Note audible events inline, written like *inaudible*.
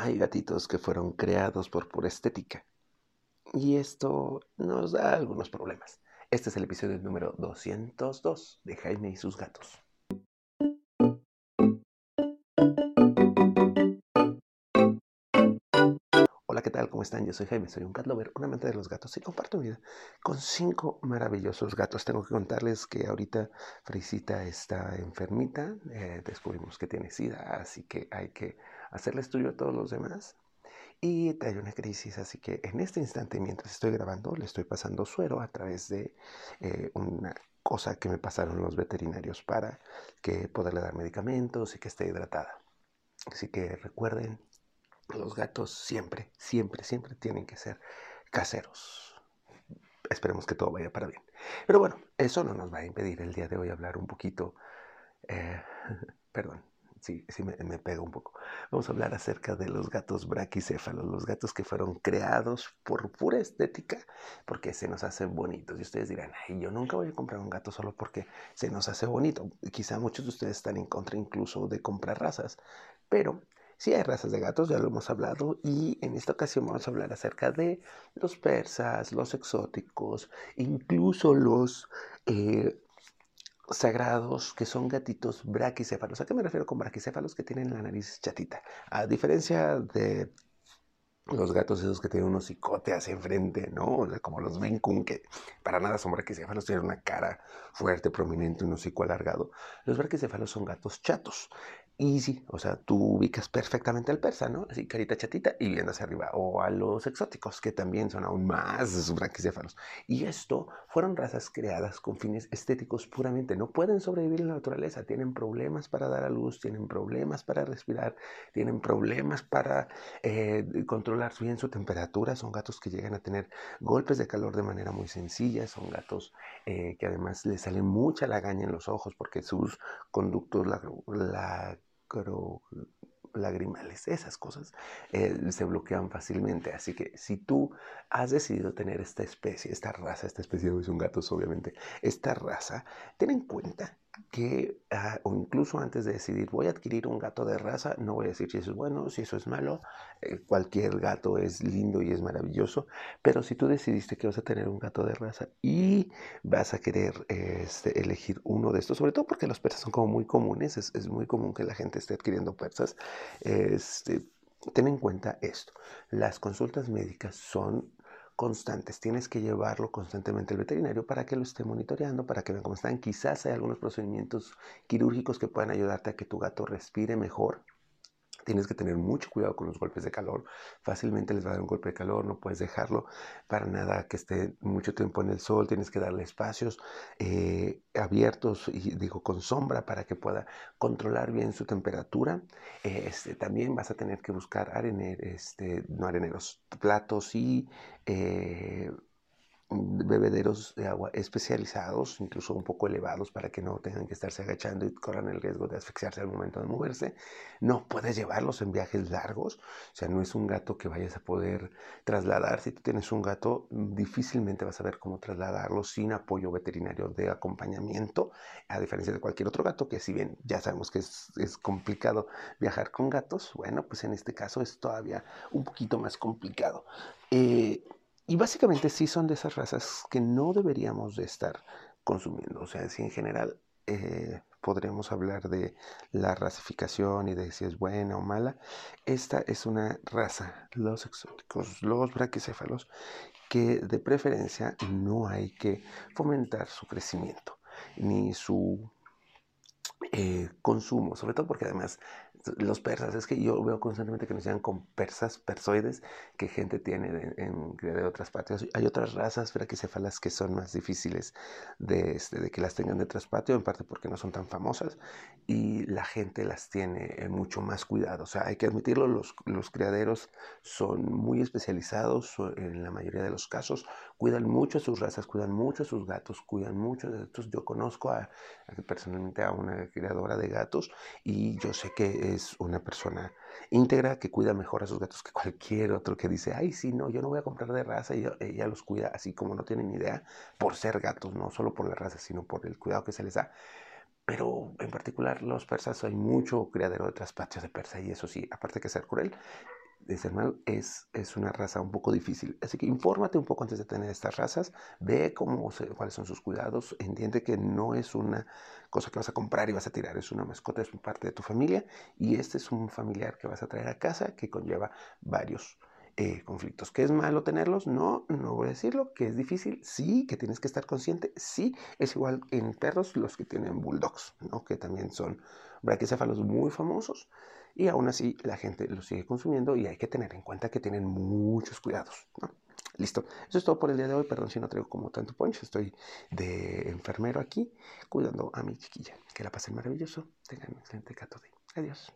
Hay gatitos que fueron creados por pura estética. Y esto nos da algunos problemas. Este es el episodio número 202 de Jaime y sus gatos. Hola, ¿qué tal? ¿Cómo están? Yo soy Jaime, soy un cat lover, amante de los gatos y comparto vida con cinco maravillosos gatos. Tengo que contarles que ahorita Frisita está enfermita, eh, descubrimos que tiene sida, así que hay que hacerle estudio a todos los demás. Y trae una crisis, así que en este instante, mientras estoy grabando, le estoy pasando suero a través de eh, una cosa que me pasaron los veterinarios para que poderle dar medicamentos y que esté hidratada. Así que recuerden, los gatos siempre, siempre, siempre tienen que ser caseros. Esperemos que todo vaya para bien. Pero bueno, eso no nos va a impedir el día de hoy hablar un poquito, eh, *laughs* perdón, sí, sí me, pega un poco. Vamos a hablar acerca de los gatos braquicéfalos, los gatos que fueron creados por pura estética, porque se nos hacen bonitos. Y ustedes dirán, ay, yo nunca voy a comprar un gato solo porque se nos hace bonito. Quizá muchos de ustedes están en contra incluso de comprar razas, pero Sí hay razas de gatos, ya lo hemos hablado, y en esta ocasión vamos a hablar acerca de los persas, los exóticos, incluso los eh, sagrados, que son gatitos braquicéfalos. ¿A qué me refiero con braquicéfalos? Que tienen la nariz chatita. A diferencia de los gatos esos que tienen unos cicote hacia enfrente, ¿no? como los Bencun, que para nada son braquicéfalos, tienen una cara fuerte, prominente, un hocico alargado. Los braquicéfalos son gatos chatos. Y sí, o sea, tú ubicas perfectamente al persa, ¿no? Así, carita chatita y viendo hacia arriba. O a los exóticos, que también son aún más braquicéfalos. Y esto fueron razas creadas con fines estéticos puramente. No pueden sobrevivir en la naturaleza. Tienen problemas para dar a luz, tienen problemas para respirar, tienen problemas para eh, controlar bien su temperatura. Son gatos que llegan a tener golpes de calor de manera muy sencilla. Son gatos eh, que además les sale mucha lagaña en los ojos porque sus conductos, la lagrimales, esas cosas eh, se bloquean fácilmente. Así que si tú has decidido tener esta especie, esta raza, esta especie de un gatos obviamente, esta raza, ten en cuenta que, ah, o incluso antes de decidir, voy a adquirir un gato de raza, no voy a decir si eso es bueno, si eso es malo, eh, cualquier gato es lindo y es maravilloso, pero si tú decidiste que vas a tener un gato de raza y vas a querer este, elegir uno de estos, sobre todo porque los persas son como muy comunes, es, es muy común que la gente esté adquiriendo persas, este, ten en cuenta esto, las consultas médicas son constantes. Tienes que llevarlo constantemente al veterinario para que lo esté monitoreando, para que vean cómo están. Quizás hay algunos procedimientos quirúrgicos que puedan ayudarte a que tu gato respire mejor Tienes que tener mucho cuidado con los golpes de calor. Fácilmente les va a dar un golpe de calor, no puedes dejarlo para nada que esté mucho tiempo en el sol. Tienes que darle espacios eh, abiertos y digo con sombra para que pueda controlar bien su temperatura. este, también vas a tener que buscar arener, este, no areneros, platos y eh, bebederos de agua especializados, incluso un poco elevados para que no tengan que estarse agachando y corran el riesgo de asfixiarse al momento de moverse. No puedes llevarlos en viajes largos, o sea, no es un gato que vayas a poder trasladar. Si tú tienes un gato, difícilmente vas a ver cómo trasladarlo sin apoyo veterinario de acompañamiento, a diferencia de cualquier otro gato, que si bien ya sabemos que es, complicado viajar con gatos, bueno, pues en este caso es todavía un poquito más complicado. Eh, y básicamente sí son de esas razas que no deberíamos de estar consumiendo. O sea, si en general eh, podremos hablar de la racificación y de si es buena o mala, esta es una raza, los exóticos, los braquicéfalos, que de preferencia no hay que fomentar su crecimiento ni su eh, consumo, sobre todo porque además los persas, es que yo veo constantemente que nos llaman con persas, persoides, que gente tiene en, de otras partes. Hay otras razas braquicéfalas que son más difíciles de, este, de que las tengan de traspatio, en parte porque no son tan famosas y la gente las tiene en mucho más cuidado. O sea, hay que admitirlo, los, los criaderos son muy especializados en la mayoría de los casos, cuidan mucho a sus razas, cuidan mucho a sus gatos, cuidan mucho de estos. Yo conozco a, personalmente a una criadora de gatos y yo sé que es una persona íntegra que cuida mejor a sus gatos que cualquier otro que dice, ay, sí, no, yo no voy a comprar de raza y ella los cuida así como no tienen idea por ser gatos, no solo por la raza, sino por el cuidado que se les da. Pero en particular los persas hay mucho criadero de traspatios de persa y eso sí, aparte que ser cruel, es, es una raza un poco difícil. Así que infórmate un poco antes de tener estas razas, ve cómo cuáles son sus cuidados, entiende que no es una cosa que vas a comprar y vas a tirar, es una mascota, es parte de tu familia y este es un familiar que vas a traer a casa que conlleva varios eh, conflictos. ¿Que es malo tenerlos? No, no voy a decirlo. ¿Que es difícil? Sí. ¿Que tienes que estar consciente? Sí. Es igual en perros los que tienen bulldogs, ¿no? que también son braquicéfalos muy famosos y aún así la gente los sigue consumiendo y hay que tener en cuenta que tienen muchos cuidados. Listo. Eso es todo por el día de hoy. Perdón si no traigo como tanto punch. Estoy de enfermero aquí cuidando a mi chiquilla. Que la pasen maravilloso. Tengan un excelente cato de. Adiós.